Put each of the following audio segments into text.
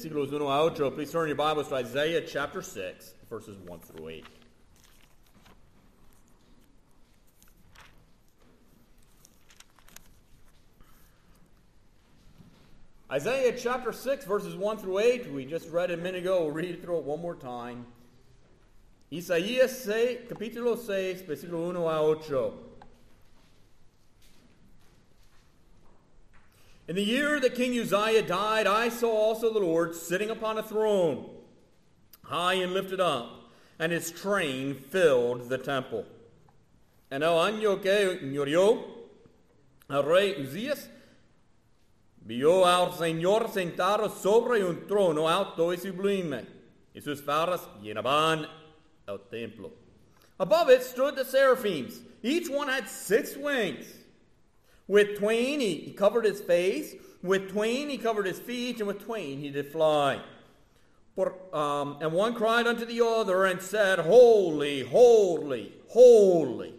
versículos 1 a 8. Please turn your Bibles to Isaiah chapter 6, verses 1 through 8. Isaiah chapter 6, verses 1 through 8. We just read it a minute ago. We'll read it through it one more time. Isaías 6, capítulo 6, versículo 1 a 8. In the year that King Uzziah died, I saw also the Lord sitting upon a throne, high and lifted up, and his train filled the temple. En el año que murió el rey Uzías, vio al Señor sentado sobre un trono alto y sublime, y sus faldas llenaban el templo. Above it stood the seraphims. Each one had six wings. With twain he, covered his face, with twain he covered his feet, and with twain he did fly. For, um, and one cried unto the other and said, Holy, holy, holy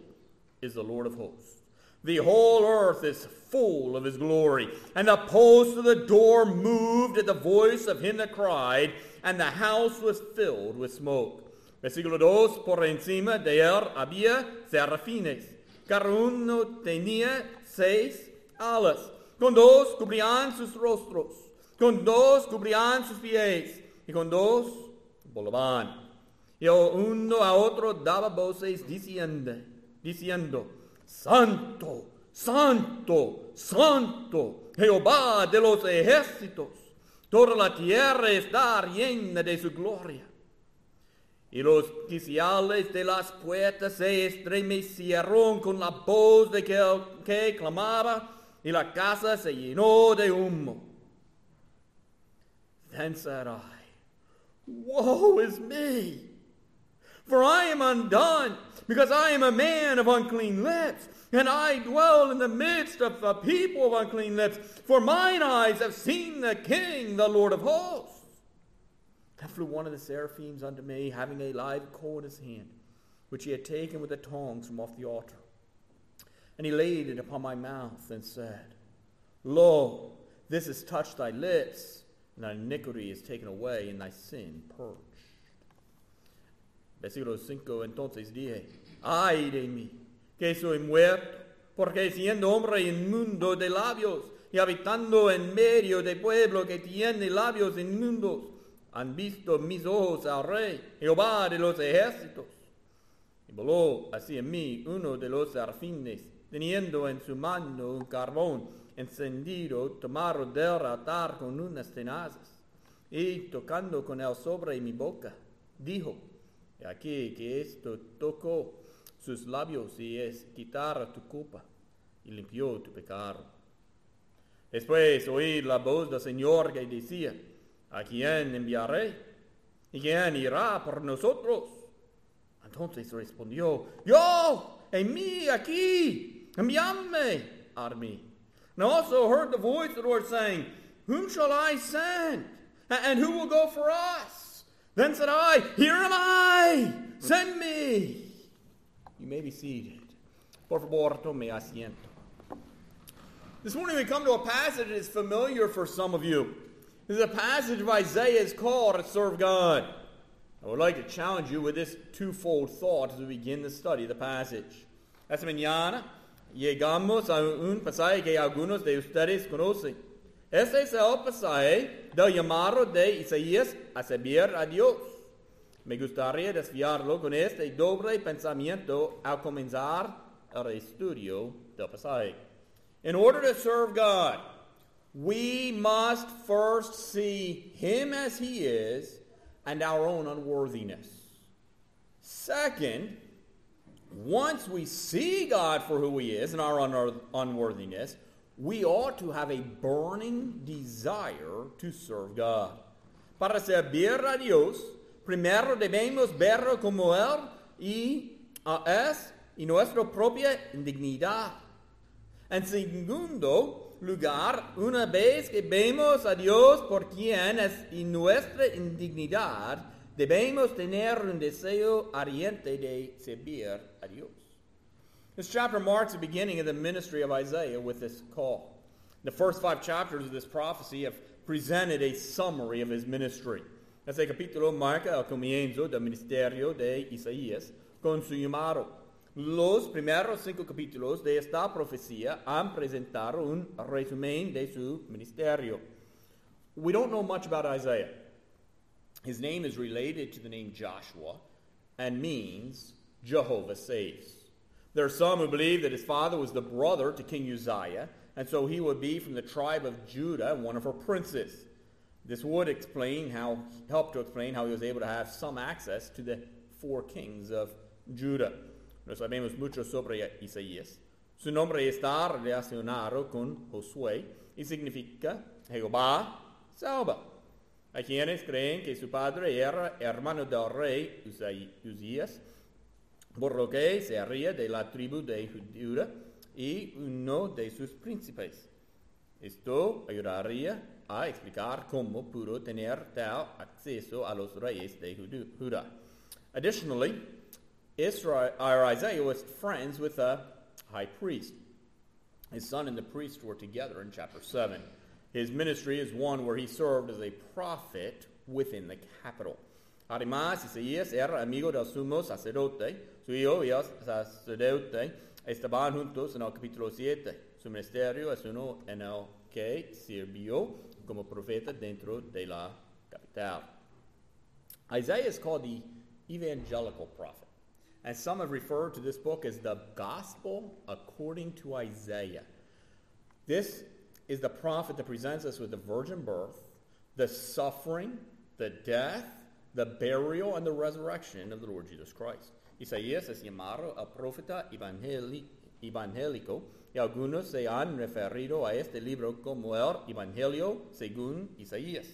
is the Lord of hosts. The whole earth is full of his glory. And the post of the door moved at the voice of him that cried, and the house was filled with smoke. Versículo 2, por encima de él había serafines. Cada uno tenía seis alas. Con dos cubrían sus rostros. Con dos cubrían sus pies. Y con dos volaban. Y uno a otro daba voces diciendo, diciendo, Santo, Santo, Santo, Jehová de los ejércitos. Toda la tierra está llena de su gloria. Y los quiciales de las puertas se estremecieron con la voz de que, que clamaba, y la casa se llenó de humo. Then said I, Woe is me! For I am undone, because I am a man of unclean lips, and I dwell in the midst of a people of unclean lips. For mine eyes have seen the King, the Lord of hosts. Flew one of the seraphims unto me, having a live coal in his hand, which he had taken with the tongs from off the altar. And he laid it upon my mouth, and said, Lo, this has touched thy lips, and thy iniquity is taken away, and thy sin purged. Versículo 5, entonces dije, ay de mí, que soy muerto, porque siendo hombre inmundo de labios, y habitando en medio de pueblo que tiene labios inmundos, han visto mis ojos al rey, Jehová de los ejércitos. Y voló hacia mí uno de los serafines, teniendo en su mano un carbón encendido, tomado del altar con unas tenazas, y tocando con él sobre mi boca, dijo, aquí que esto tocó sus labios y es quitar tu culpa y limpió tu pecado. Después oí la voz del Señor que decía, ¿A quién enviaré? ¿Y quién irá por nosotros? Entonces respondió, yo, en mí, aquí, envíame a mí. And I also heard the voice of the Lord saying, Whom shall I send? And who will go for us? Then said I, Here am I, send me. You may be seated. Por favor, tome asiento. This morning we come to a passage that is familiar for some of you. This is a passage of Isaiah's call to serve God. I would like to challenge you with this twofold thought as we begin to study of the passage. Esta mañana llegamos a un pasaje que algunos de ustedes conocen. Este es el pasaje del llamado de Isaías a servir a Dios. Me gustaría desviarlo con este doble pensamiento al comenzar el estudio del pasaje. In order to serve God, we must first see Him as He is and our own unworthiness. Second, once we see God for who He is and our un- unworthiness, we ought to have a burning desire to serve God. Para servir a Dios, primero debemos verlo como Él y uh, es y nuestra propia indignidad. En segundo lugar, una vez que vemos a Dios por quien es y nuestra indignidad, debemos tener un deseo ardiente de servir a Dios. This chapter marks the beginning of the ministry of Isaiah with this call. The first five chapters of this prophecy have presented a summary of his ministry. Este capítulo marca el comienzo del ministerio de Isaías con su llamado. Los primeros cinco capítulos de esta profecía han presentado un resumen de su ministerio. We don't know much about Isaiah. His name is related to the name Joshua and means Jehovah saves. There are some who believe that his father was the brother to King Uzziah, and so he would be from the tribe of Judah, one of her princes. This would explain how, help to explain how he was able to have some access to the four kings of Judah. No sabemos mucho sobre Isaías. Su nombre está relacionado con Josué y significa Jehová salva. Hay quienes creen que su padre era hermano del rey Uzías, por lo que sería de la tribu de Judá y uno de sus príncipes. Esto ayudaría a explicar cómo pudo tener tal acceso a los reyes de Judá. Additionally, Israel, or Isaiah was friends with a high priest. His son and the priest were together in chapter 7. His ministry is one where he served as a prophet within the capital. Además, Isaías era amigo del sumo sacerdote. Su hijo y el sacerdote estaban juntos en el capítulo 7. Su ministerio es uno en el que sirvió como profeta dentro de la capital. Isaiah is called the evangelical prophet. And some have referred to this book as the gospel according to Isaiah. This is the prophet that presents us with the virgin birth, the suffering, the death, the burial, and the resurrection of the Lord Jesus Christ. Isaías es llamado el profeta evangélico y algunos se han referido a este libro como el Evangelio según Isaías.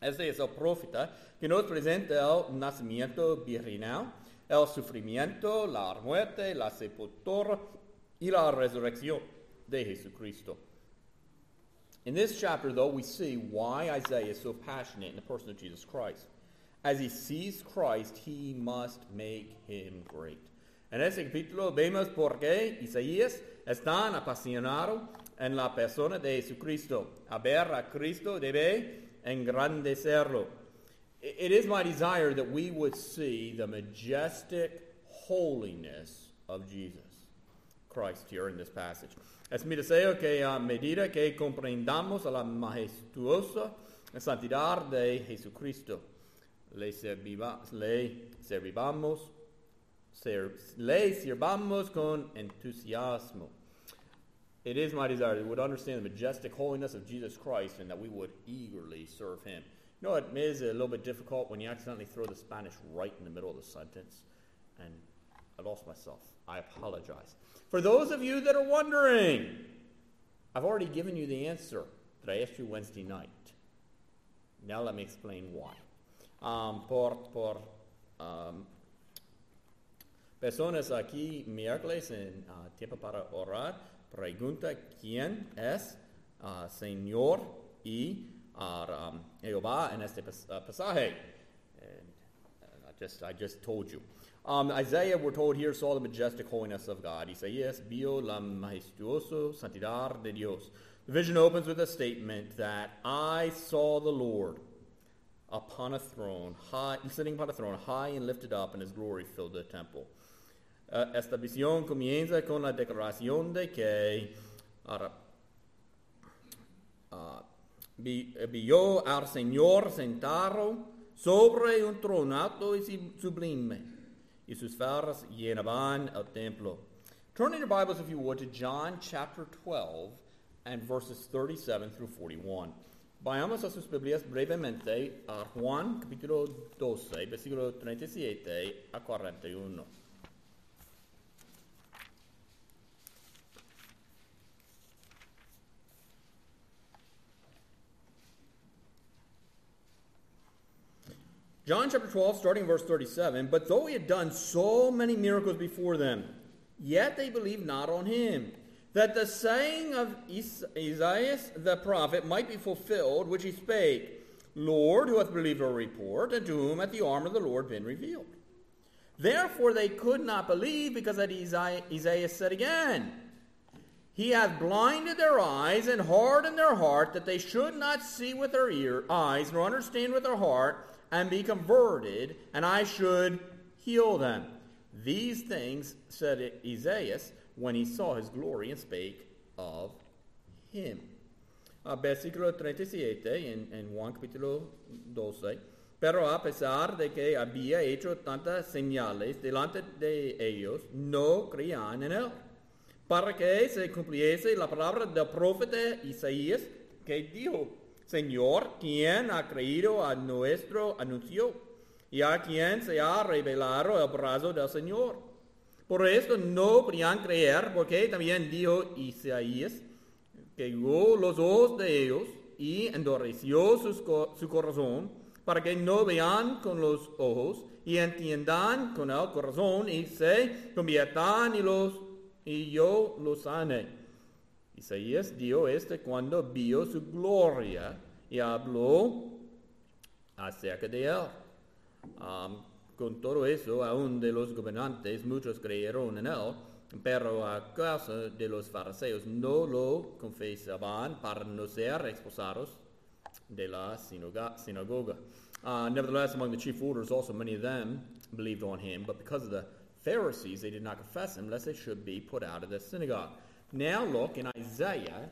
Este es el profeta que nos presenta el nacimiento virginal, el sufrimiento, la muerte, la sepultura y la resurrección de Jesucristo. In this chapter, though, we see why Isaiah is so passionate in the person of Jesus Christ. As he sees Christ, he must make him great. En este capítulo vemos por qué Isaías es tan apasionado en la persona de Jesucristo. A ver a Cristo debe engrandecerlo. It is my desire that we would see the majestic holiness of Jesus Christ here in this passage. Es mi deseo que a medida que comprendamos la majestuosa santidad de Jesucristo, le, serviva, le servivamos, ser, le sirvamos con entusiasmo. It is my desire that we would understand the majestic holiness of Jesus Christ and that we would eagerly serve him. You know, it is a little bit difficult when you accidentally throw the Spanish right in the middle of the sentence. And I lost myself. I apologize. For those of you that are wondering, I've already given you the answer that I asked you Wednesday night. Now let me explain why. Um, por por um, personas aquí miércoles en uh, tiempo para orar, pregunta quién es uh, Señor y uh, um, en este pas uh, pasaje. And, I just I just told you. Um, Isaiah, we're told here, saw the majestic holiness of God. Isaías vio la majestuosa santidad de Dios. The vision opens with a statement that I saw the Lord upon a throne, high, sitting upon a throne, high and lifted up, and his glory filled the temple. Uh, esta visión comienza con la declaración de que uh, uh, vio eh, al Señor sentado sobre un trono sublime y sus faldas llenaban el templo. Turn in your Bibles, if you would, to John chapter 12 and verses 37 through 41. Vayamos a sus Biblias brevemente a Juan capítulo 12, versículo 37 a 41. John chapter 12, starting verse 37. But though he had done so many miracles before them, yet they believed not on him. That the saying of Isaiah the prophet might be fulfilled, which he spake, Lord, who hath believed our report, and to whom hath the arm of the Lord been revealed? Therefore they could not believe, because that Isaiah said again, He hath blinded their eyes and hardened their heart that they should not see with their ear, eyes nor understand with their heart and be converted, and I should heal them. These things said Isaiah when he saw his glory and spake of him. Uh, versículo 37 en, en Juan capítulo 12. Pero a pesar de que había hecho tantas señales delante de ellos, no creían en él. Para que se cumpliese la palabra del profeta Isaías, que dijo, Señor, ¿quién ha creído a nuestro anuncio? Y a quien se ha revelado el brazo del Señor. Por esto no podían creer, porque también dijo Isaías, que los ojos de ellos y endureció su corazón para que no vean con los ojos y entiendan con el corazón y se conviertan y, los, y yo los sane. Isaías dio este cuando vio su gloria y habló acerca de él. con todo eso, aún de los gobernantes, muchos creyeron en él, pero a causa de los fariseos no lo confesaban para no ser expulsados de la synagoga. Uh, nevertheless, among the chief rulers, also many of them believed on him, but because of the Pharisees, they did not confess him, lest they should be put out of the synagogue. Now look in Isaiah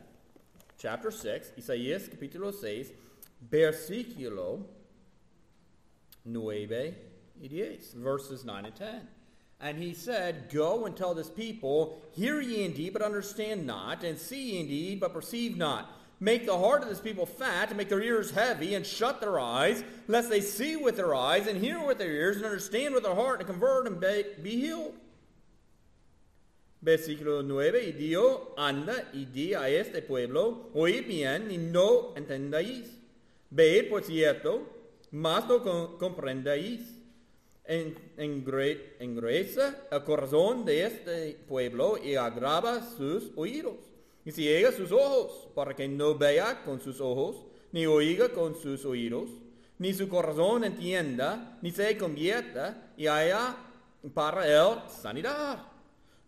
chapter 6, Isaías capítulo 6, versículo 9 y 10, verses 9 and 10. And he said, Go and tell this people, Hear ye indeed, but understand not, and see ye indeed, but perceive not make the heart of this people fat, and make their ears heavy, and shut their eyes, lest they see with their eyes, and hear with their ears, and understand with their heart, and convert, and be, be healed. Versículo 9, y dio, anda y di a este pueblo, oíd bien y no entendáis. Ved, por cierto, mas no comprendáis. En, engruesa el corazón de este pueblo y agrava sus oídos y ciega sus ojos, para que no vea con sus ojos, ni oiga con sus oídos, ni su corazón entienda, ni se convierta, y haya para él sanidad.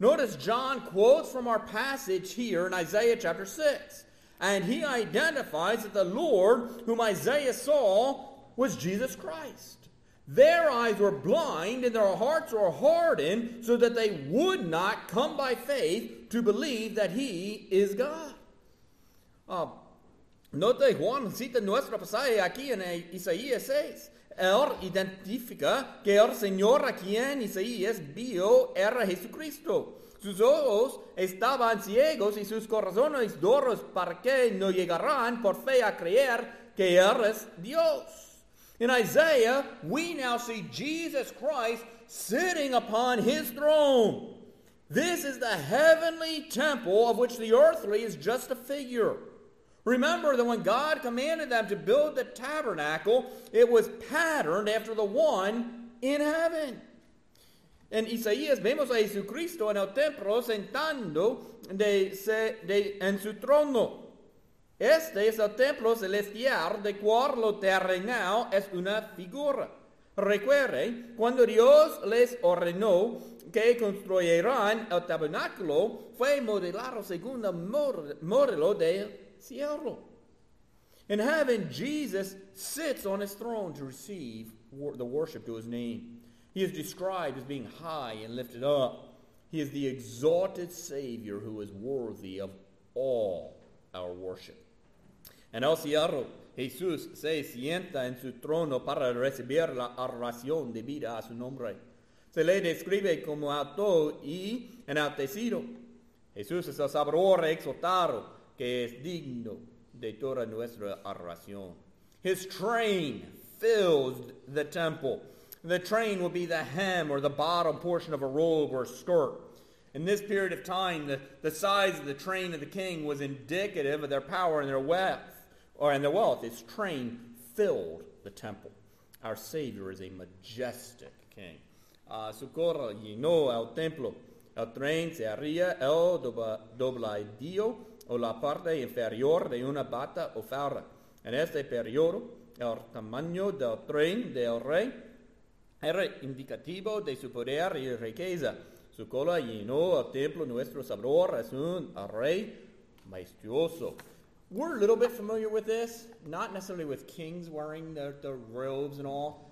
Notice John quotes from our passage here in Isaiah chapter 6. And he identifies that the Lord whom Isaiah saw was Jesus Christ. Their eyes were blind and their hearts were hardened so that they would not come by faith to believe that He is God. Uh, note Juan cita nuestro pasaje aquí en Isaías 6. Él identifica que el Señor a quien Isaías vio era Jesucristo. Sus ojos estaban ciegos y sus corazones duros para que no llegaran por fe a creer que Él es Dios. In Isaiah, we now see Jesus Christ sitting upon his throne. This is the heavenly temple of which the earthly is just a figure. Remember that when God commanded them to build the tabernacle, it was patterned after the one in heaven. En Isaías vemos a Jesucristo en el templo sentando de, de, en su trono. Este es el templo celestial de cual lo terrenal es una figura. Recuerde, cuando Dios les ordenó que construyeran el tabernáculo, fue modelado según el modelo del cielo. In heaven, Jesus sits on his throne to receive the worship to his name. He is described as being high and lifted up. He is the exalted Savior who is worthy of all our worship. En el cielo, Jesús se sienta en su trono para recibir la oración debida a su nombre. Se le describe como alto y enaltecido. Jesús es el Salvador exaltado que es digno de toda nuestra oración. His train fills the temple. The train will be the hem or the bottom portion of a robe or skirt. In this period of time, the, the size of the train of the king was indicative of their power and their wealth or in the wealth, its train filled the temple. Our Savior is a majestic king. Uh, su coro llenó el templo. El tren se haría el dobladillo o la parte inferior de una bata o falda. En este periodo, el tamaño del tren del rey era indicativo de su poder y riqueza. Su cola llenó el templo. Nuestro es un rey majestuoso. We're a little bit familiar with this, not necessarily with kings wearing the, the robes and all.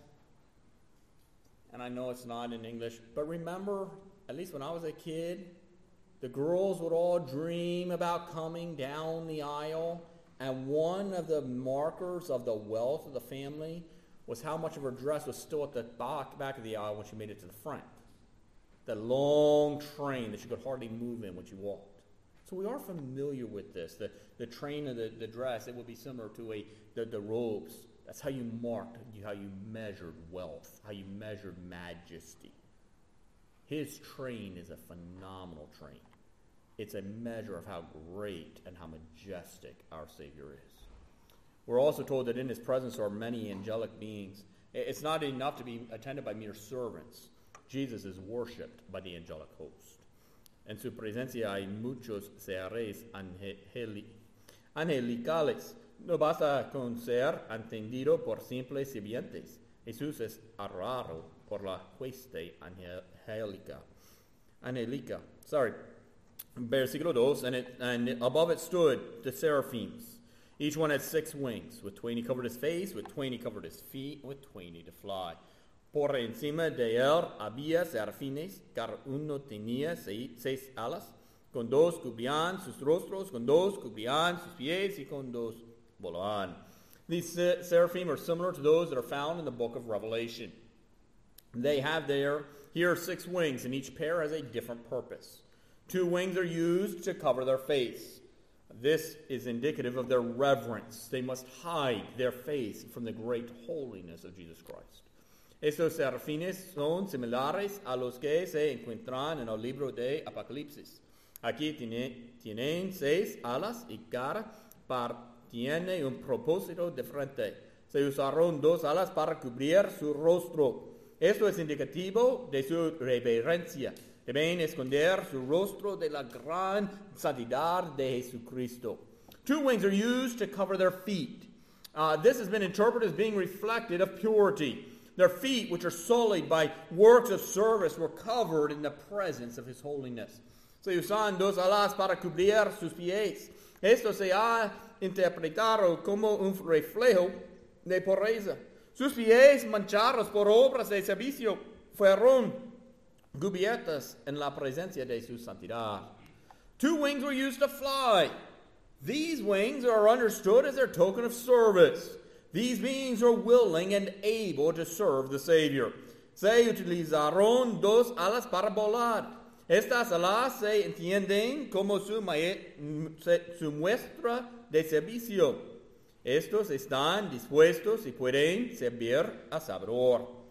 And I know it's not in English, but remember, at least when I was a kid, the girls would all dream about coming down the aisle, and one of the markers of the wealth of the family was how much of her dress was still at the back, of the aisle when she made it to the front. The long train that she could hardly move in when she walked. So we are familiar with this. The, the train of the, the dress, it would be similar to a, the, the robes. That's how you marked, how you measured wealth, how you measured majesty. His train is a phenomenal train. It's a measure of how great and how majestic our Savior is. We're also told that in his presence are many angelic beings. It's not enough to be attended by mere servants. Jesus is worshipped by the angelic host. En su presencia hay muchos seres angeli angelicales. No basta con ser entendido por simples sirvientes. Jesús es raro por la hueste angelica. Angelica. Sorry. Versículo 2, and, it, and above it stood the seraphims. Each one had six wings. With twain he covered his face, with twain he covered his feet, with twain he to fly. Por encima de él había serafines, cada uno tenía seis, alas, con dos cubrían sus rostros, con dos cubrían sus pies, y con dos volaban. These seraphim are similar to those that are found in the book of Revelation. They have there, here, six wings, and each pair has a different purpose. Two wings are used to cover their face. This is indicative of their reverence. They must hide their face from the great holiness of Jesus Christ. Estos serafines son similares a los que se encuentran en el libro de Apocalipsis. Aquí tiene, tienen seis alas y cada par tiene un propósito diferente. Se usaron dos alas para cubrir su rostro. Esto es indicativo de su reverencia. Deben esconder su rostro de la gran santidad de Jesucristo. Two wings are used to cover their feet. Uh, this has been interpreted as being reflected of purity. Their feet, which are sullied by works of service, were covered in the presence of His holiness. Se usan dos alas para cubrir sus pies. Esto se ha interpretado como un reflejo de pureza. Sus pies manchados por obras de servicio fueron cubiertas en la presencia de su santidad. Two wings were used to fly. These wings are understood as their token of service. These beings are willing and able to serve the Savior. Se utilizaron dos alas para volar. Estas alas se entienden como su, su muestra de servicio. Estos están dispuestos y pueden servir a Salvador.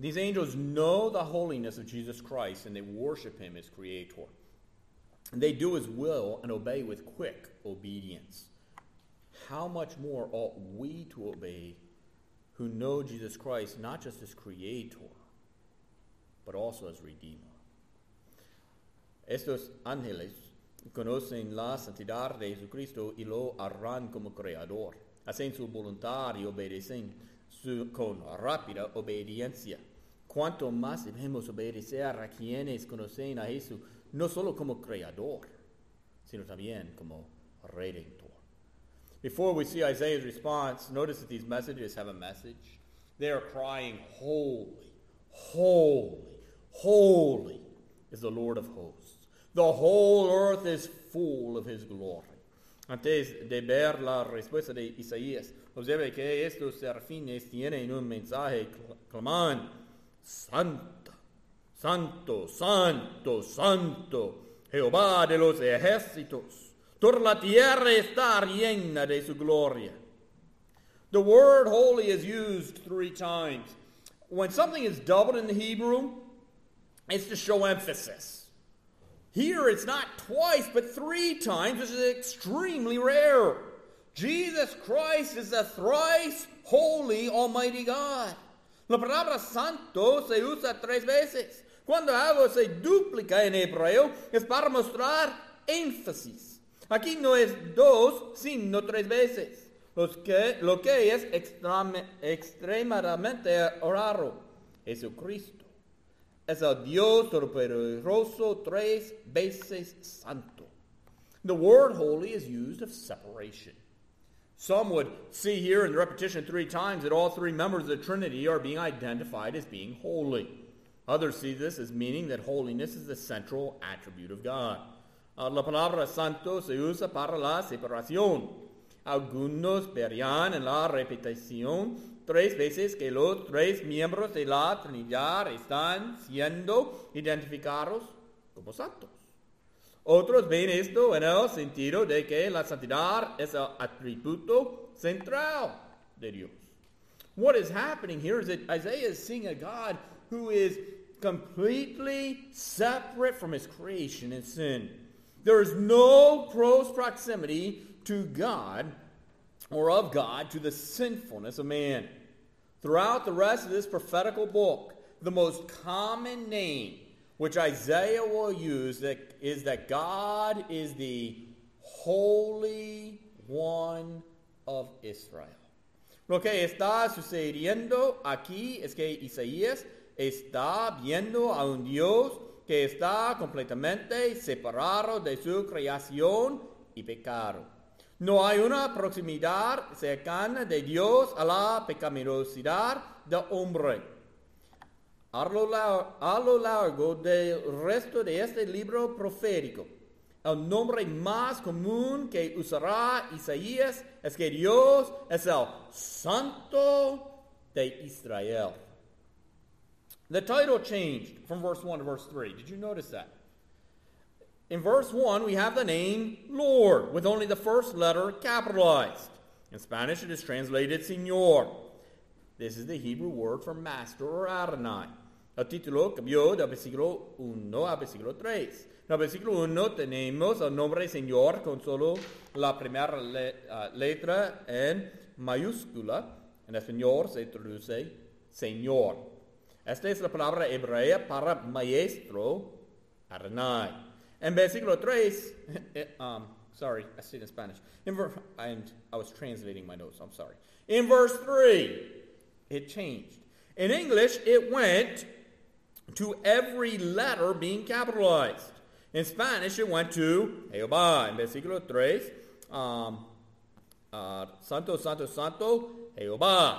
These angels know the holiness of Jesus Christ and they worship him as creator. And they do his will and obey with quick obedience. How much more ought we to obey who know Jesus Christ not just as creator, but also as redeemer? Estos ángeles conocen la santidad de Jesucristo y lo harán como creador. Hacen su voluntad y obedecen su, con rápida obediencia. Cuanto más debemos obedecer a quienes conocen a Jesús no solo como creador, sino también como redentor. Before we see Isaiah's response, notice that these messages have a message. They are crying, Holy, holy, holy is the Lord of hosts. The whole earth is full of his glory. Antes de ver la respuesta de Isaías, observe que estos serafines tienen un mensaje claman, Santo, Santo, Santo, Santo, Jehová de los ejércitos. Toda la tierra está llena de su gloria. The word holy is used three times. When something is doubled in the Hebrew, it's to show emphasis. Here it's not twice, but three times, which is extremely rare. Jesus Christ is the thrice holy Almighty God. La palabra santo se usa tres veces. Cuando algo se duplica en hebreo es para mostrar énfasis. Aquí no es dos, sino tres veces. Los que, lo que es extremadamente raro. Jesucristo. Es el Dios Todopoderoso tres veces santo. The word holy is used of separation. Some would see here in the repetition three times that all three members of the Trinity are being identified as being holy. Others see this as meaning that holiness is the central attribute of God. Uh, la palabra santo se usa para la separación. Algunos verían en la repetición tres veces que los tres miembros de la Trinidad están siendo identificados como santos. Otros ven esto en el sentido de que la santidad es el atributo central de Dios. What is happening here is that Isaiah is seeing a God who is completely separate from his creation and sin. There is no close proximity to God or of God to the sinfulness of man. Throughout the rest of this prophetical book, the most common name which Isaiah will use is that God is the Holy One of Israel. Lo que está sucediendo aquí es que Isaías está viendo a un Dios que está completamente separado de su creación y pecado. No hay una proximidad cercana de Dios a la pecaminosidad del hombre. A lo, largo del resto de este libro profético, el nombre más común que usará Isaías es que Dios es el Santo de Israel. The title changed from verse 1 to verse 3. Did you notice that? In verse 1, we have the name Lord with only the first letter capitalized. In Spanish, it is translated Señor. This is the Hebrew word for master or Adonai. El título cambió del versículo 1 al versículo 3. En el versículo 1 tenemos el nombre Señor con solo la primera uh, letra en mayúscula. En español se traduce Señor. Esta es la palabra hebrea para maestro, Adonai. En versículo 3, um, sorry, I said in Spanish. In and I was translating my notes, I'm sorry. In verse 3, it changed. In English, it went to every letter being capitalized. In Spanish, it went to Jehová. En versículo 3, um, uh, Santo, Santo, Santo, Jehová.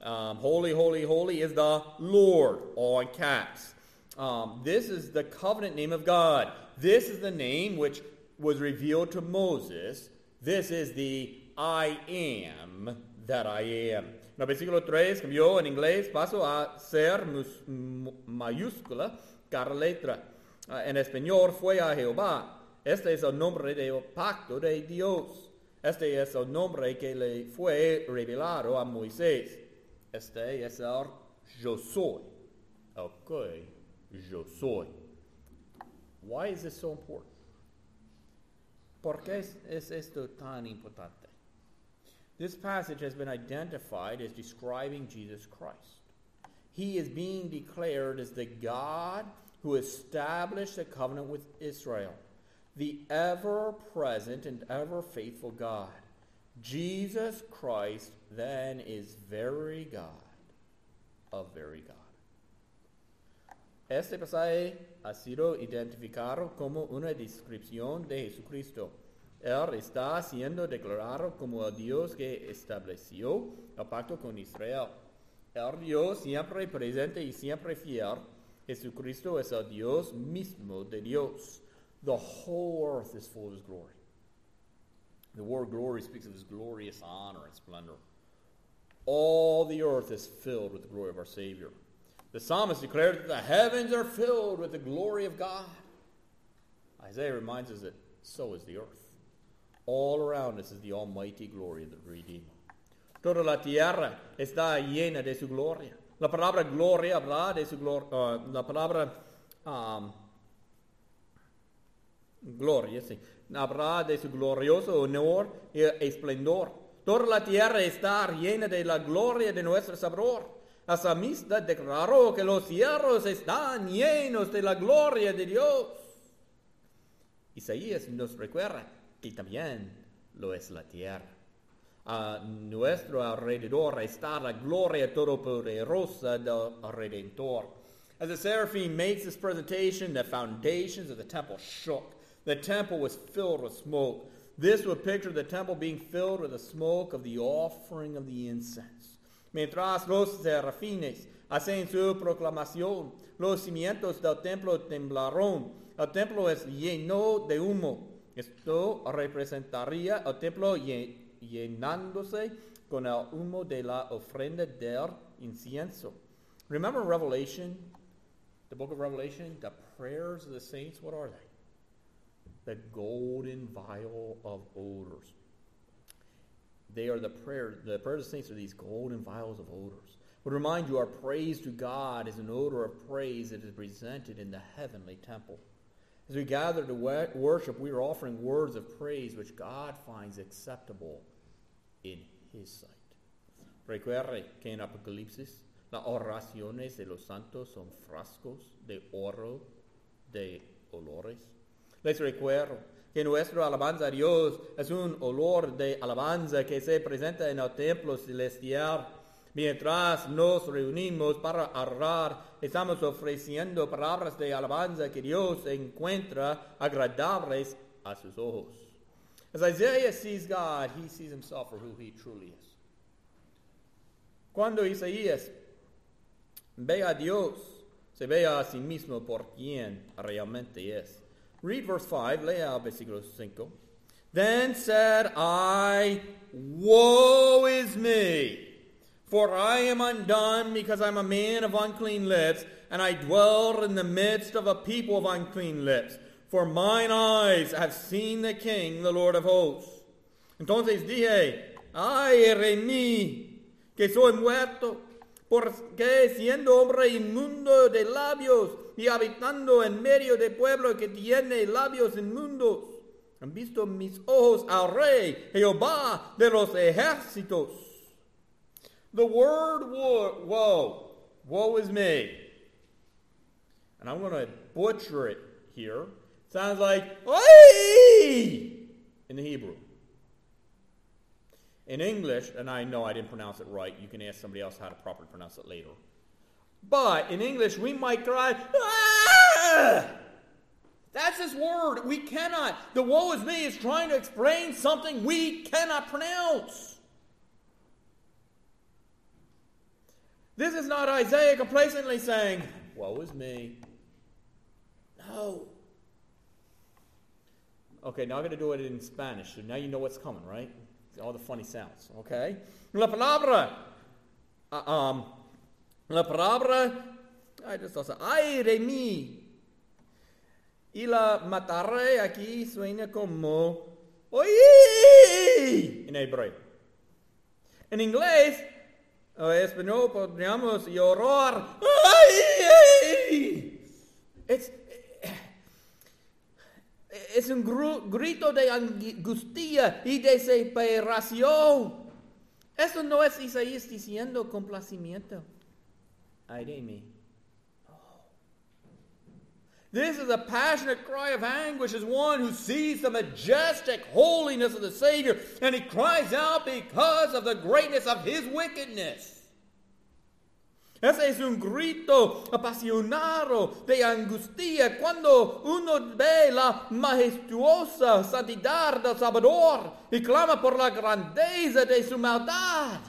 Um, holy, holy, holy is the Lord, all in caps. Um, this is the covenant name of God. This is the name which was revealed to Moses. This is the I am that I am. En el versículo 3 cambió en inglés, pasó a ser mayúscula cada letra. Uh, en español fue a Jehová. Este es el nombre del pacto de Dios. Este es el nombre que le fue revelado a Moisés. Este es el yo soy. Ok, yo soy. Why is this so important? ¿Por qué es esto tan importante? This passage has been identified as describing Jesus Christ. He is being declared as the God who established a covenant with Israel, the ever present and ever faithful God. Jesus Christ then is very God of very God. Este pasaje ha sido identificado como una descripción de Jesucristo. Él está siendo declarado como el Dios que estableció el pacto con Israel. El Dios siempre presente y siempre fiel. Jesucristo es el Dios mismo de Dios. The whole earth is full of His glory. The word glory speaks of His glorious honor and splendor. All the earth is filled with the glory of our Savior. The psalmist declared that the heavens are filled with the glory of God. Isaiah reminds us that so is the earth. All around us is the almighty glory of the Redeemer. Toda la tierra está llena de su gloria. La palabra gloria habla de su gloria. Uh, la palabra um, gloria, sí. Habla de su glorioso honor y esplendor. Toda la tierra está llena de la gloria de nuestro Salvador. El salmista declaró que los cielos están llenos de la gloria de Dios. Isaías nos recuerda que también lo es la tierra. a nuestro alrededor está la gloria todopoderosa del Redentor. As the seraphim makes this presentation, the foundations of the temple shook. The temple was filled with smoke. This would picture the temple being filled with the smoke of the offering of the incense. Mientras los serafines hacen su proclamación, los cimientos del templo temblaron. El templo es lleno de humo. Esto representaría el templo llenándose con el humo de la ofrenda del incienso. Remember Revelation, the book of Revelation, the prayers of the saints, what are they? The golden vial of odors. They are the prayer, the prayers of the saints are these golden vials of odors. Would remind you our praise to God is an odor of praise that is presented in the heavenly temple. As we gather to worship, we are offering words of praise which God finds acceptable in His sight. Recuerde que en Apocalipsis las oraciones de los santos son frascos de oro de olores. Les recuerdo que nuestra alabanza a Dios es un olor de alabanza que se presenta en el templo celestial. Mientras nos reunimos para orar, estamos ofreciendo palabras de alabanza que Dios encuentra agradables a sus ojos. As Isaiah sees God, he sees himself for who he truly is. Cuando Isaías ve a Dios, se ve a sí mismo por quien realmente es. Read verse 5, lea versículo 5. Then said I, Woe is me! For I am undone because I'm a man of unclean lips, and I dwell in the midst of a people of unclean lips. For mine eyes have seen the King, the Lord of hosts. Entonces dije, ay de mí, que soy muerto, porque siendo hombre inmundo de labios y habitando en medio de pueblo que tiene labios inmundos, han visto mis ojos al rey, Jehová de los ejércitos. The word woe, woe, is me. And I'm going to butcher it here. Sounds like Oi! in the Hebrew. In English, and I know I didn't pronounce it right, you can ask somebody else how to properly pronounce it later. But in English, we might cry, ah! That's his word. We cannot. The woe is me is trying to explain something we cannot pronounce. This is not Isaiah complacently saying, Woe is me. No. Okay, now I'm going to do it in Spanish, so now you know what's coming, right? All the funny sounds, okay? La palabra, uh, um, la palabra, I just also, ay de mí. Y la mataré aquí suena como, oí, en hebreo. En inglés, o español podríamos llorar. ¡Ay! Es, un grito de angustia y desesperación. Eso no es Isaías diciendo complacimiento. Ay de. This is a passionate cry of anguish as one who sees the majestic holiness of the Savior and he cries out because of the greatness of his wickedness. Ese es un grito apasionado de angustia cuando uno ve la majestuosa santidad del Salvador y clama por la grandeza de su maldad.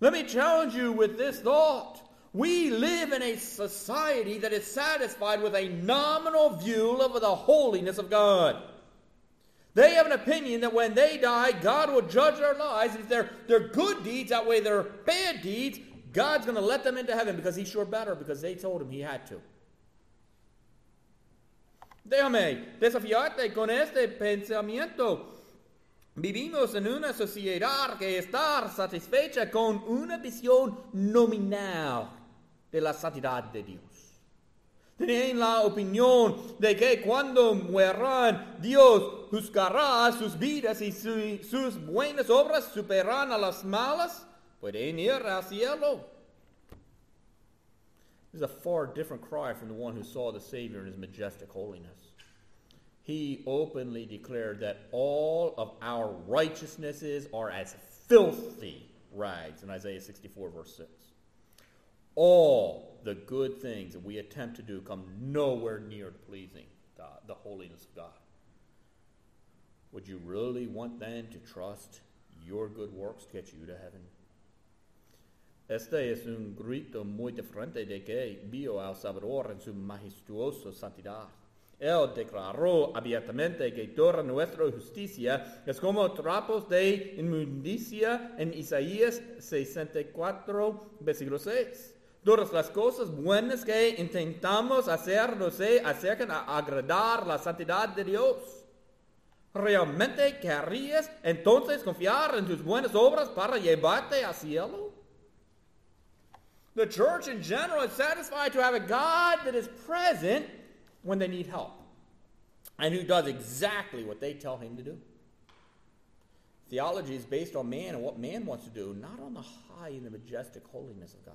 Let me challenge you with this thought. We live in a society that is satisfied with a nominal view of the holiness of God. They have an opinion that when they die, God will judge their lives. If their, their good deeds outweigh their bad deeds, God's going to let them into heaven because He's sure better because they told Him He had to. Déjame desafiarte con este pensamiento. Vivimos en una sociedad que está satisfecha con una visión nominal de la santidad de Dios. Tienen la opinión de que cuando mueran, Dios juzgará sus vidas y su, sus buenas obras superarán a las malas. Pueden ir al cielo. This is a far different cry from the one who saw the Savior in his majestic holiness. he openly declared that all of our righteousnesses are as filthy rags in Isaiah 64, verse 6. All the good things that we attempt to do come nowhere near pleasing God, the holiness of God. Would you really want then to trust your good works to get you to heaven? Este es un grito muy diferente de que vio al Salvador en su majestuosa santidad. Él declaró abiertamente que toda nuestra justicia es como trapos de inmundicia en Isaías 64, versículo 6. Todas las cosas buenas que intentamos hacer no se acercan a agradar la santidad de Dios. ¿Realmente querrías entonces confiar en tus buenas obras para llevarte al cielo? The church in general is satisfied to have a God that is present when they need help and who does exactly what they tell him to do. Theology is based on man and what man wants to do, not on the high and the majestic holiness of God.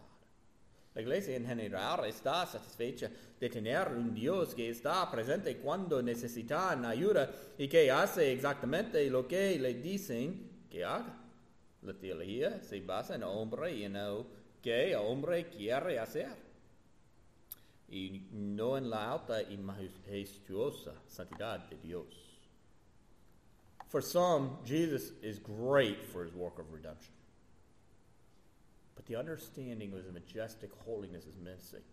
La iglesia en general está satisfecha de tener un Dios que está presente cuando necesitan ayuda y que hace exactamente lo que le dicen que haga. La teología se basa en el hombre y en lo que el hombre quiere hacer. Y no en la alta y majestuosa santidad de Dios. For some, Jesus is great for his work of redemption but the understanding of his majestic holiness is missing.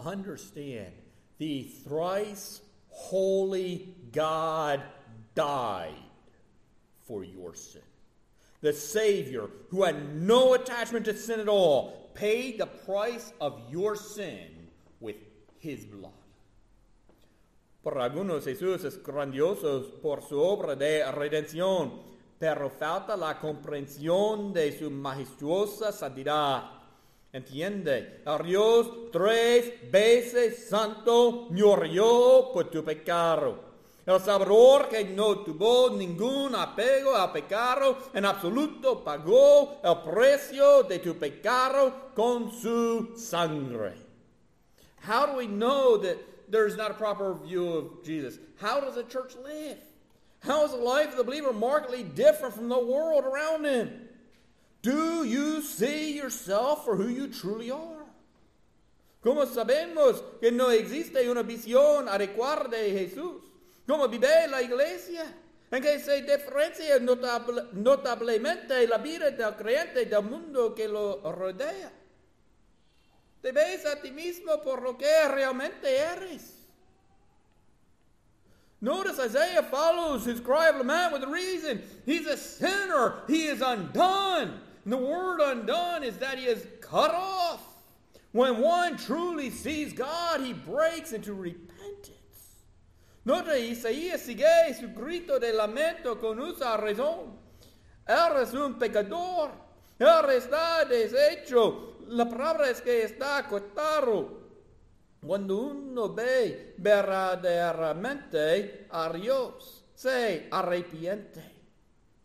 Understand the thrice holy God died for your sin. The Savior, who had no attachment to sin at all, paid the price of your sin with his blood. Por algunos Jesús es grandioso por su obra de redención pero falta la comprensión de su majestuosa santidad. Entiende, el Dios tres veces santo murió por tu pecado. El Salvador que no tuvo ningún apego al pecado en absoluto pagó el precio de tu pecado con su sangre. How do we know that there's not a proper view of Jesus? How does the church live? How is the life of the believer markedly different from the world around him? Do you see yourself for who you truly are? ¿Cómo sabemos que no existe una visión adecuada de Jesús? ¿Cómo vive la iglesia? En que se diferencia notable, notablemente la vida del creyente del mundo que lo rodea. Te ves a ti mismo por lo que realmente eres. Notice Isaiah follows his cry of lament with a reason. He's a sinner. He is undone. And the word undone is that he is cut off. When one truly sees God, he breaks into repentance. Nota Isaías sigue su grito de lamento con usa razón. Eres un pecador. Él está deshecho. La palabra es que está cortado. Cuando uno ve verdaderamente a Dios, se arrepiente.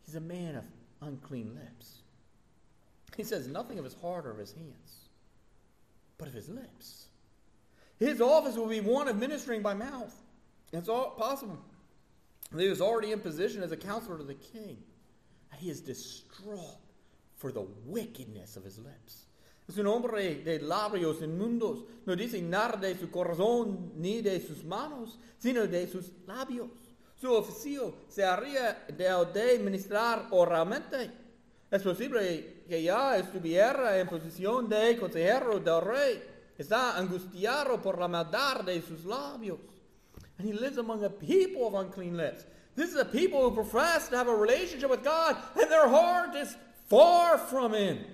He's a man of unclean lips. He says nothing of his heart or of his hands, but of his lips. His office will be one of ministering by mouth. It's all possible. He was already in position as a counselor to the king. And he is distraught for the wickedness of his lips. Es un hombre de labios inmundos. No dice nada de su corazón ni de sus manos, sino de sus labios. Su oficio se haría de, de ministrar oralmente. Es posible que ya estuviera en posición de consejero del rey. Está angustiado por la maldad de sus labios. And he lives among a people of unclean lips. This is a people who profess to have a relationship with God, and their heart is far from Him.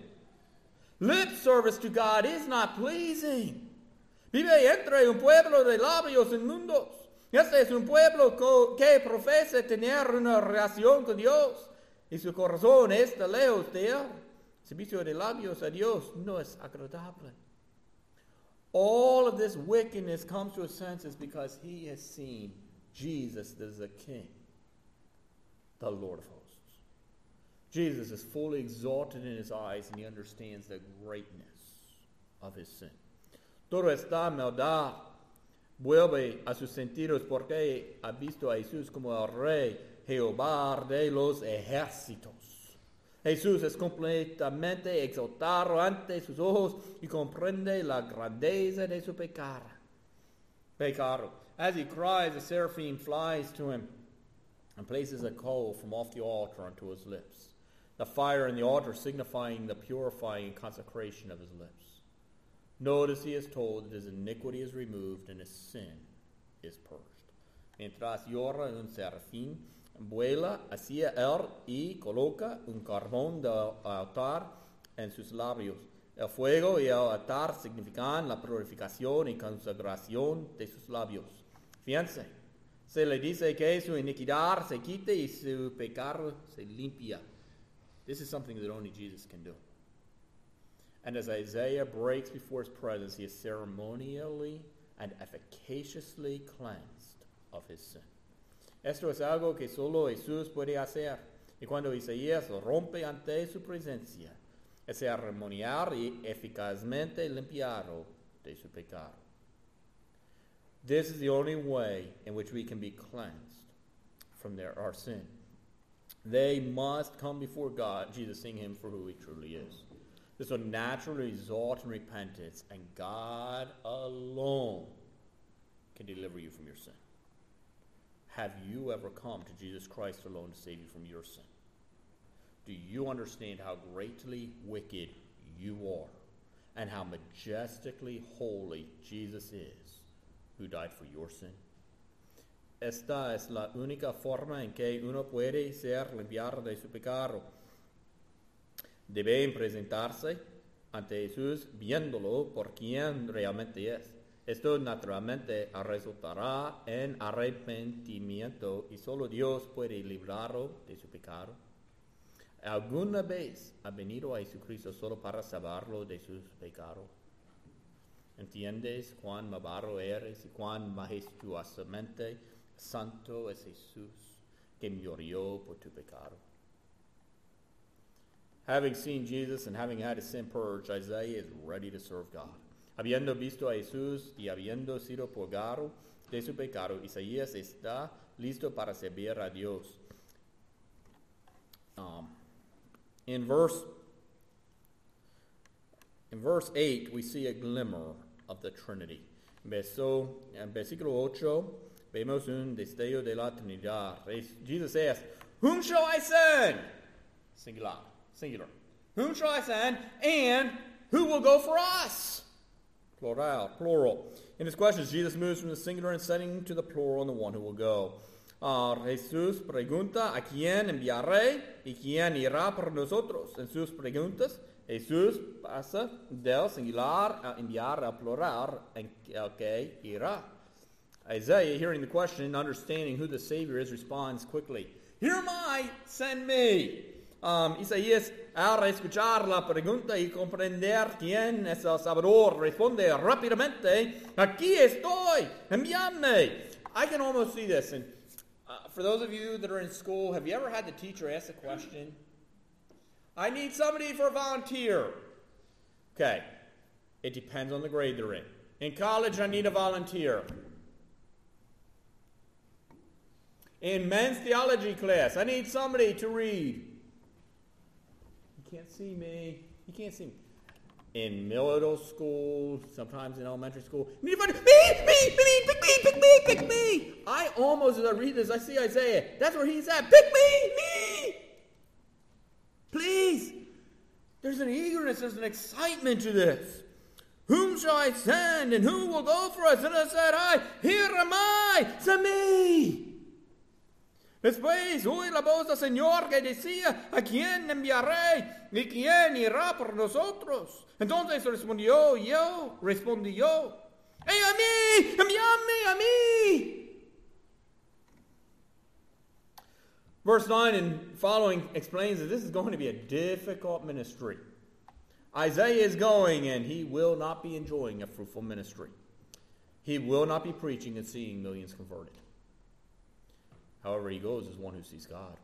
Lip service to God is not pleasing. Vive entre un pueblo de labios inmundos. Este es un pueblo que profesa tener una relación con Dios y su corazón está lejos de él. Servicio de labios a Dios no es agradable. All of this wickedness comes to his senses because he has seen Jesus as the King, the Lord of hosts. Jesus is fully exalted in his eyes and he understands the greatness of his sin. Todo esta maldad vuelve a sus sentidos porque ha visto a Jesús como el rey Jehová de los ejércitos. Jesús es completamente exaltado ante sus ojos y comprende la grandeza de su pecado. Pecado. As he cries, the seraphim flies to him and places a coal from off the altar onto his lips. The fire in the altar signifying the purifying consecration of his lips. Notice he is told that his iniquity is removed and his sin is purged. Mientras llora un serafín, vuela hacia él er y coloca un carbón del altar en sus labios. El fuego y el altar significan la purificación y consagración de sus labios. Fíjense, se le dice que su iniquidad se quite y su pecado se limpia. This is something that only Jesus can do. And as Isaiah breaks before his presence, he is ceremonially and efficaciously cleansed of his sin. Esto es algo que solo Jesús puede hacer. Y cuando Isaías rompe ante su presencia, es ceremonial y eficazmente limpiado de su pecado. This is the only way in which we can be cleansed from their, our sin. They must come before God, Jesus seeing him for who he truly is. This will naturally result in repentance, and God alone can deliver you from your sin. Have you ever come to Jesus Christ alone to save you from your sin? Do you understand how greatly wicked you are and how majestically holy Jesus is who died for your sin? Esta es la única forma en que uno puede ser limpiado de su pecado. Deben presentarse ante Jesús viéndolo por quien realmente es. Esto naturalmente resultará en arrepentimiento y solo Dios puede librarlo de su pecado. ¿Alguna vez ha venido a Jesucristo solo para salvarlo de sus pecados? ¿Entiendes cuán malvado eres y cuán majestuosamente santo es Jesús que murió por tu pecado? Having seen Jesus and having had his sin purged, Isaiah is ready to serve God. Habiendo visto a Jesús y habiendo sido purgado de su pecado, Isaías está listo para servir a Dios. Um, in verse in verse 8, we see a glimmer of the Trinity. Verso, en versículo 8, vemos un destello de la Trinidad. Jesus asks, Whom shall I send? Singular. Singular. Whom shall I send? And who will go for us? Plural. Plural. In his questions, Jesus moves from the singular and setting to the plural and the one who will go. Uh, Jesús pregunta a quién enviaré y quién irá por nosotros. En sus preguntas, Jesús pasa del singular a enviar al plural en el que irá. Isaiah, hearing the question, and understanding who the Savior is, responds quickly, Here am I, send me. Um, Isaías, al escuchar la pregunta y comprender quién es el Salvador, responde rápidamente, aquí estoy, envíame. I can almost see this. And uh, for those of you that are in school, have you ever had the teacher ask a question? I need somebody for a volunteer. Okay, it depends on the grade they're in. In college, I need a volunteer. In men's theology class, I need somebody to read. You can't see me. You can't see me. In middle school, sometimes in elementary school, me, me, me, me, pick me, pick me, pick me. I almost, as I read this, I see Isaiah. That's where he's at. Pick me, me. Please. There's an eagerness, there's an excitement to this. Whom shall I send, and who will go for us? And I said, I, here am I, send me. Después oí la voz del Señor que decía, ¿a quién enviaré? ¿Y quién irá por nosotros? Entonces respondió yo, respondí yo, ¡Ey, a mí! ¡Envíame a mí! Verse 9 and following explains that this is going to be a difficult ministry. Isaiah is going and he will not be enjoying a fruitful ministry. He will not be preaching and seeing millions converted. However, he goes as one who sees God.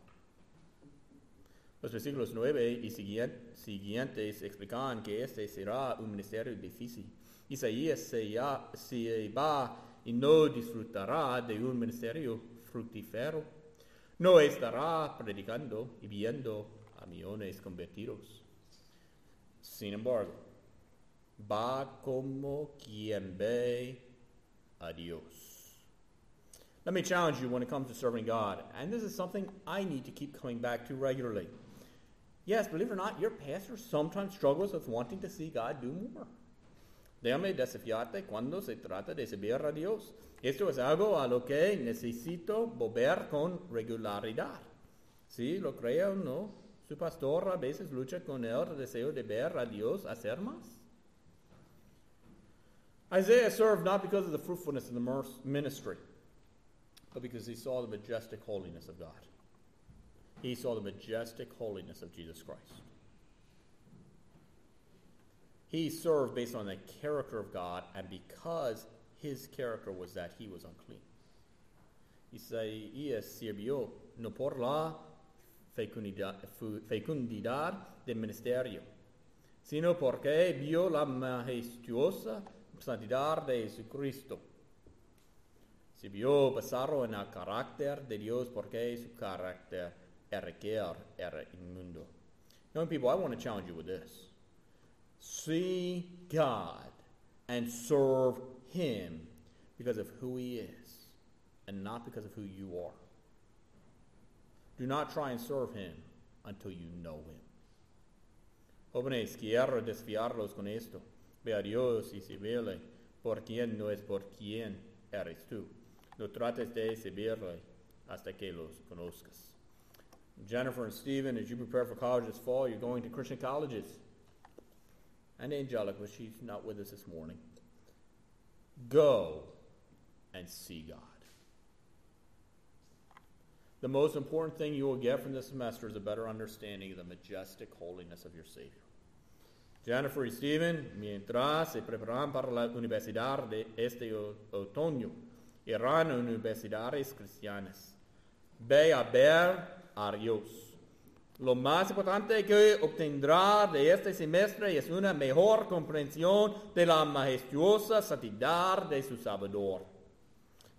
Los versículos 9 y siguientes explican que este será un ministerio difícil. Isaías se, ya, se va y no disfrutará de un ministerio fructífero. No estará predicando y viendo a millones convertidos. Sin embargo, va como quien ve a Dios. Let me challenge you when it comes to serving God, and this is something I need to keep coming back to regularly. Yes, believe it or not, your pastor sometimes struggles with wanting to see God do more. Déjame desafiarte cuando se trata de servir a Dios. Esto es algo a lo que necesito volver con regularidad. Si lo creo o no, su pastor a veces lucha con el deseo de ver a Dios hacer más. Isaiah served not because of the fruitfulness of the ministry, but because he saw the majestic holiness of God. He saw the majestic holiness of Jesus Christ. He served based on the character of God, and because his character was that he was unclean. Isaías sirvió no por la fecundidad, fecundidad del ministerio, sino porque vio la majestuosa santidad de Jesucristo. Se vio basado en el carácter de Dios porque su carácter era que era inmundo. Young people, I want to challenge you with this. See God and serve Him because of who He is and not because of who you are. Do not try and serve Him until you know Him. Jóvenes, quiero desfiarlos con esto. Ve a Dios y servirle por quien no es por quien eres tú. No trates de servirle hasta que los conozcas. Jennifer and Stephen, as you prepare for college this fall, you're going to Christian colleges and Angelica, she's not with us this morning. Go and see God. The most important thing you will get from this semester is a better understanding of the majestic holiness of your Savior. Jennifer y Stephen, mientras se preparan para la universidad de este otoño, a universidades cristianas. Ve a ver a Dios. Lo más importante que obtendrá de este semestre es una mejor comprensión de la majestuosa santidad de su Salvador.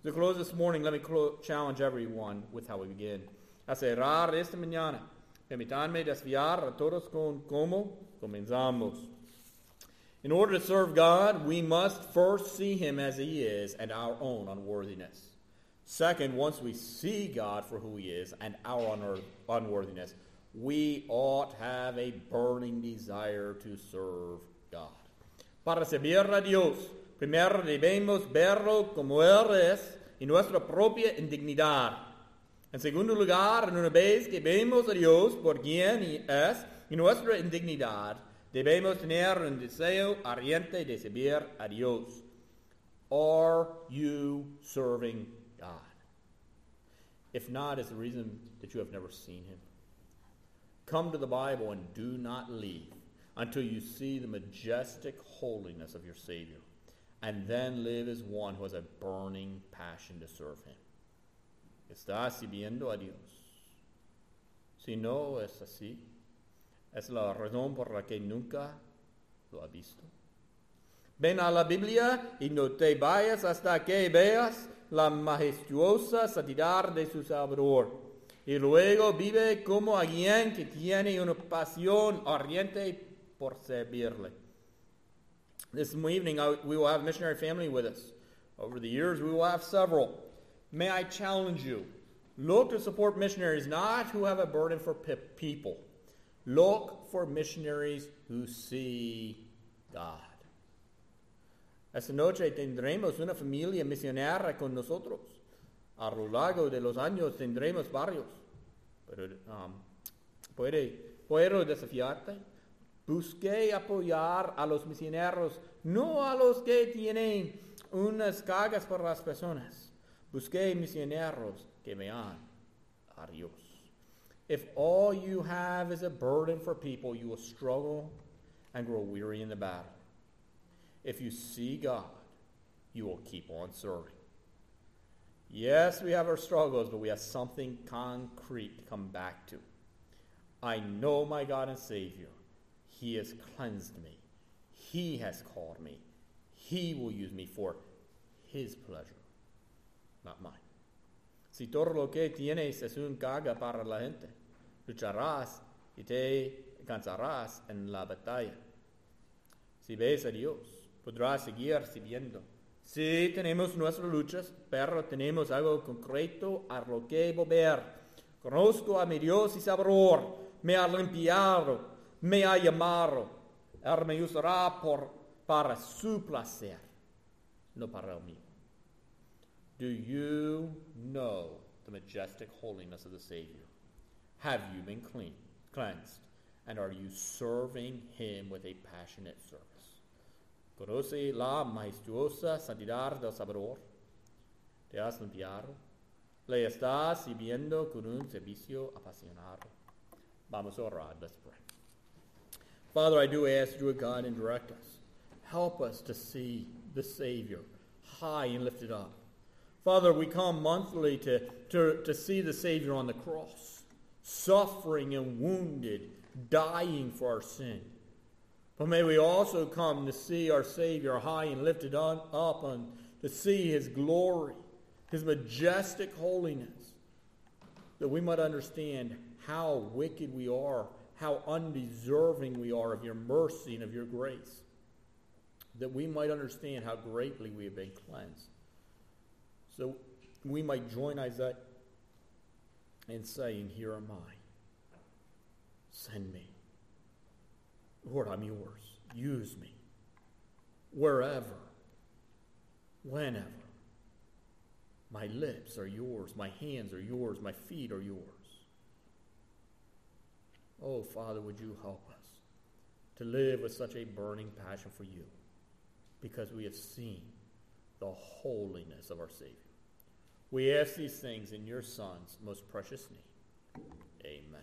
To close this morning, let me challenge everyone with how we begin. A cerrar esta mañana, permítanme desviar a todos con cómo comenzamos. In order to serve God, we must first see Him as He is and our own unworthiness. Second, once we see God for who He is and our unworthiness, we ought have a burning desire to serve God. Para servir a Dios, primero debemos verlo como Él es y nuestra propia indignidad. En segundo lugar, una vez que vemos a Dios por quien es y nuestra indignidad, debemos tener un deseo ardiente de servir a Dios. Are you serving God? If not, it's the reason that you have never seen Him. Come to the Bible and do not leave until you see the majestic holiness of your Savior, and then live as one who has a burning passion to serve Him. ¿Estás sirviendo a Dios? Si no es así, es la razón por la que nunca lo ha visto. Ven a la Biblia y no te vayas hasta que veas la majestuosa santidad de su Salvador y luego vive como alguien que tiene una pasión ardiente por servirle. This evening, we will have missionary family with us. Over the years, we will have several. May I challenge you? Look to support missionaries not who have a burden for people. Look for missionaries who see God. Esta noche tendremos una familia misionera con nosotros. A lo largo de los años tendremos varios. Pero um, puede, puedo desafiarte. Busque apoyar a los misioneros, no a los que tienen unas cargas por las personas. Busque misioneros que vean a Dios. If all you have is a burden for people, you will struggle and grow weary in the battle. If you see God, you will keep on serving. Yes, we have our struggles, but we have something concrete to come back to. I know my God and Savior. He has cleansed me. He has called me. He will use me for His pleasure, not mine. Si todo lo que tienes es un carga para la gente, lucharás y te cansarás en la batalla. Si ves a Dios, podrás seguir sirviendo. Sí, tenemos nuestras luchas, pero tenemos algo concreto a lo que volver. Conozco a mi Dios y Salvador, me ha limpiado, me ha llamado, Él me usará por, para su placer, no para el mío. Do you know the majestic holiness of the Savior? Have you been clean, cleansed? And are you serving Him with a passionate service? ¿Conoce la majestuosa santidad del Salvador? ¿Te has limpiado? ¿Le estás sirviendo con un servicio apasionado? Vamos a orar. Let's pray. Father, I do ask you, God, and direct us. Help us to see the Savior high and lifted up. Father, we come monthly to, to, to see the Savior on the cross, suffering and wounded, dying for our sin. But may we also come to see our Savior high and lifted on, up and to see His glory, His majestic holiness, that we might understand how wicked we are, how undeserving we are of your mercy and of your grace, that we might understand how greatly we have been cleansed. So we might join Isaiah in saying, Here am I. Send me. Lord, I'm yours. Use me. Wherever, whenever. My lips are yours. My hands are yours. My feet are yours. Oh, Father, would you help us to live with such a burning passion for you because we have seen the holiness of our Savior. We ask these things in your Son's most precious name. Amen.